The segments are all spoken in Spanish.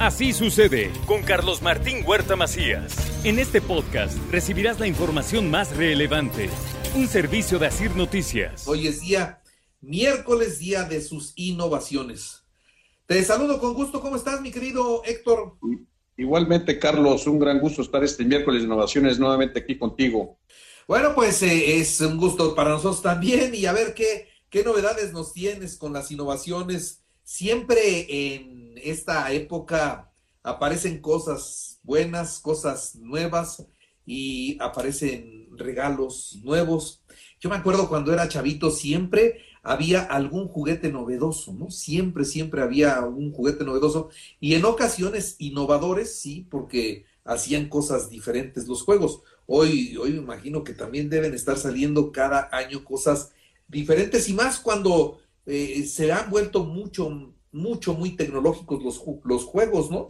Así sucede con Carlos Martín Huerta Macías. En este podcast recibirás la información más relevante. Un servicio de Asir Noticias. Hoy es día, miércoles, día de sus innovaciones. Te saludo con gusto. ¿Cómo estás, mi querido Héctor? Igualmente, Carlos, un gran gusto estar este miércoles de innovaciones nuevamente aquí contigo. Bueno, pues eh, es un gusto para nosotros también y a ver qué, qué novedades nos tienes con las innovaciones. Siempre en esta época aparecen cosas buenas, cosas nuevas y aparecen regalos nuevos. Yo me acuerdo cuando era chavito, siempre había algún juguete novedoso, ¿no? Siempre, siempre había un juguete novedoso y en ocasiones innovadores, sí, porque hacían cosas diferentes los juegos. Hoy, hoy me imagino que también deben estar saliendo cada año cosas diferentes y más cuando eh, se han vuelto mucho, mucho, muy tecnológicos los, los juegos, ¿no?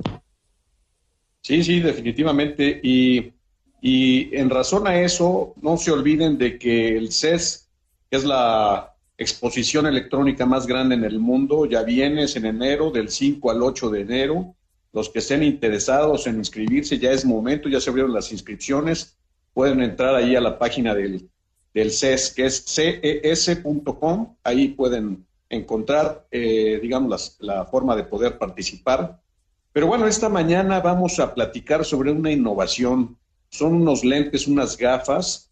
Sí, sí, definitivamente. Y, y en razón a eso, no se olviden de que el CES, que es la exposición electrónica más grande en el mundo, ya viene, es en enero, del 5 al 8 de enero. Los que estén interesados en inscribirse, ya es momento, ya se abrieron las inscripciones. Pueden entrar ahí a la página del, del CES, que es ces.com. Ahí pueden encontrar, eh, digamos, la forma de poder participar. Pero bueno, esta mañana vamos a platicar sobre una innovación. Son unos lentes, unas gafas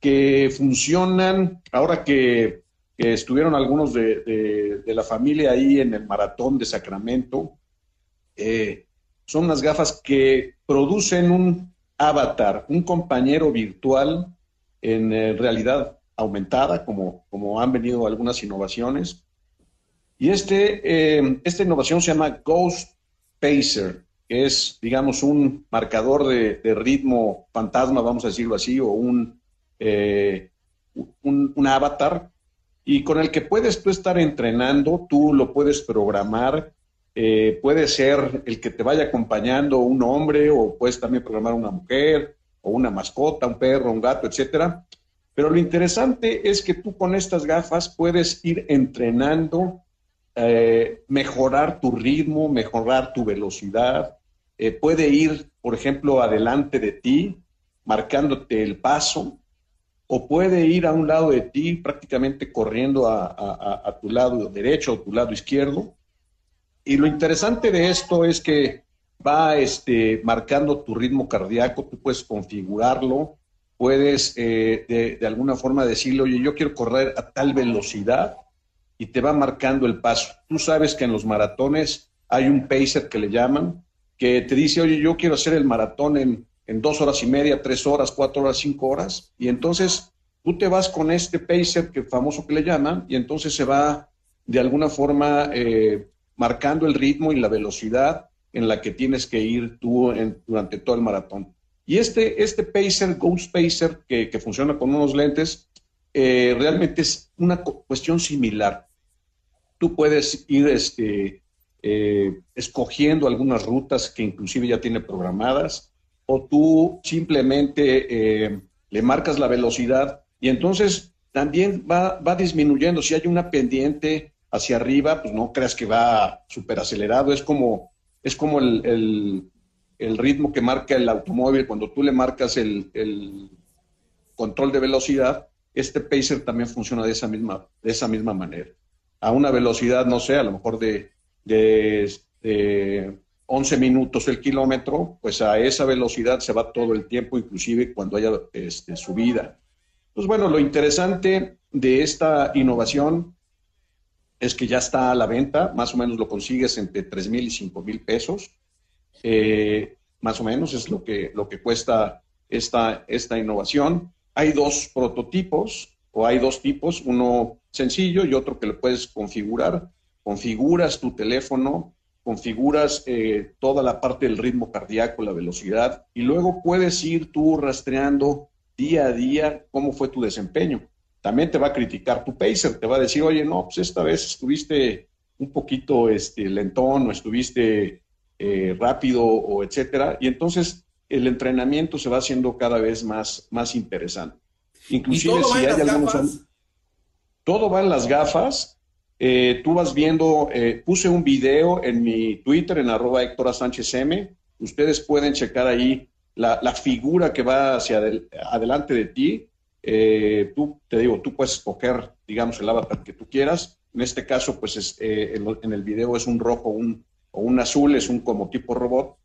que funcionan, ahora que, estuvieron algunos de, de, de, la familia ahí en el maratón de Sacramento, eh, son unas gafas que producen un avatar, un compañero virtual en eh, realidad aumentada, como, como han venido algunas innovaciones. Y este, eh, esta innovación se llama Ghost Pacer, que es, digamos, un marcador de, ritmo fantasma, vamos a decirlo así, o un, eh, un, un, avatar, y con el que puedes tú estar entrenando, tú lo puedes programar, eh, puede ser el que te vaya acompañando un hombre, o puedes también programar una mujer, o una mascota, un perro, un gato, etcétera. Pero lo interesante es que tú con estas gafas puedes ir entrenando eh, mejorar tu ritmo, mejorar tu velocidad. Eh, puede ir, por ejemplo, adelante de ti, marcándote el paso, o puede ir a un lado de ti, prácticamente corriendo a, tu lado derecho o tu lado izquierdo. Y lo interesante de esto es que va este, marcando tu ritmo cardíaco, tú puedes configurarlo, puedes eh, de, de alguna forma decirle, oye, yo quiero correr a tal velocidad y te va marcando el paso. Tú sabes que en los maratones hay un pacer que le llaman, que te dice, oye, yo quiero hacer el maratón en, en dos horas y media, tres horas, cuatro horas, cinco horas, y entonces tú te vas con este pacer que famoso que le llaman, y entonces se va de alguna forma eh, marcando el ritmo y la velocidad en la que tienes que ir tú durante todo el maratón. Y este, este pacer, Ghost Pacer, que, que funciona con unos lentes, eh, realmente es una cuestión similar tú puedes ir este, eh, escogiendo algunas rutas que inclusive ya tiene programadas, o tú simplemente eh, le marcas la velocidad y entonces también va, va, disminuyendo. Si hay una pendiente hacia arriba, pues no creas que va súper acelerado, es como, es como el, el, el, ritmo que marca el automóvil cuando tú le marcas el, el control de velocidad. Este pacer también funciona de esa misma, de esa misma manera a una velocidad, no sé, a lo mejor de, de, de 11 minutos el kilómetro, pues a esa velocidad se va todo el tiempo, inclusive cuando haya este, subida. Pues bueno, lo interesante de esta innovación es que ya está a la venta, más o menos lo consigues entre 3 mil y 5 mil pesos, eh, más o menos es lo que, lo que cuesta esta, esta innovación. Hay dos prototipos, o hay dos tipos, uno sencillo y otro que le puedes configurar. Configuras tu teléfono configuras eh, toda la parte del ritmo cardíaco, la velocidad, y luego puedes ir tú rastreando día a día cómo fue tu desempeño. También te va a criticar tu pacer, te va a decir, oye, no, pues esta vez estuviste un poquito este, lentón o estuviste eh, rápido o etcétera. Y entonces el entrenamiento se va haciendo cada vez más, más interesante. Inclusive si hay algunos... Todo va en las gafas eh, tú vas viendo, eh, puse un video en mi Twitter, en arroba Héctor Sánchez M. Ustedes pueden checar ahí la, figura que va hacia adelante de ti. Eh, tú, te digo, tú puedes escoger, digamos, el avatar que tú quieras. En este caso, pues es, en, el video es un rojo un, o un azul, es un como tipo robot.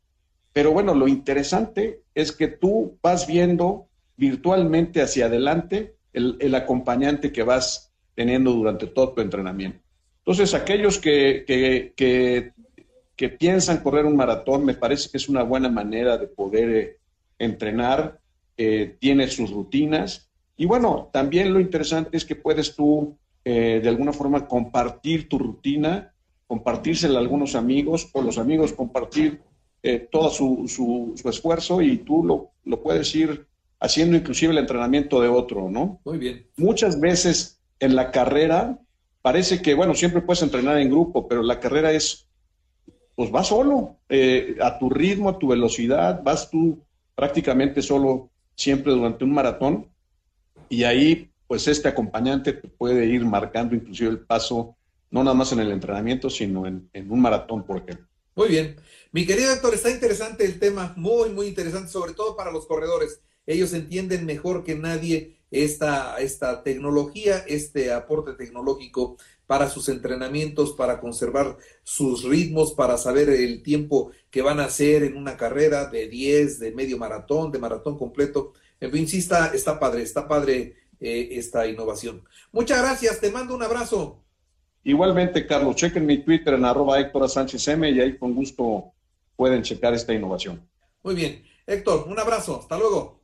Pero bueno, lo interesante es que tú vas viendo virtualmente hacia adelante el, el acompañante que vas teniendo durante todo tu entrenamiento. Entonces, aquellos que, que, piensan correr un maratón, me parece que es una buena manera de poder eh, entrenar, eh, tiene sus rutinas. Y bueno, también lo interesante es que puedes tú, eh, de alguna forma, compartir tu rutina, compartírsela a algunos amigos o los amigos compartir todo su, su, esfuerzo y tú lo, lo puedes ir haciendo inclusive el entrenamiento de otro, ¿no? Muy bien. Muchas veces en la carrera parece que, bueno, siempre puedes entrenar en grupo, pero la carrera es, pues vas solo, eh, a tu ritmo, a tu velocidad, vas tú prácticamente solo siempre durante un maratón y ahí, pues este acompañante te puede ir marcando inclusive el paso, no nada más en el entrenamiento, sino en, en un maratón, por ejemplo. Muy bien. Mi querido Héctor, está interesante el tema, muy, muy interesante, sobre todo para los corredores. Ellos entienden mejor que nadie esta, esta tecnología, este aporte tecnológico para sus entrenamientos, para conservar sus ritmos, para saber el tiempo que van a hacer en una carrera de 10, de medio maratón, de maratón completo. En fin, sí está, está padre, está padre eh, esta innovación. Muchas gracias, te mando un abrazo. Igualmente, Carlos, chequen mi Twitter en arroba Héctor Sánchez M y ahí con gusto pueden checar esta innovación. Muy bien. Héctor, un abrazo. Hasta luego.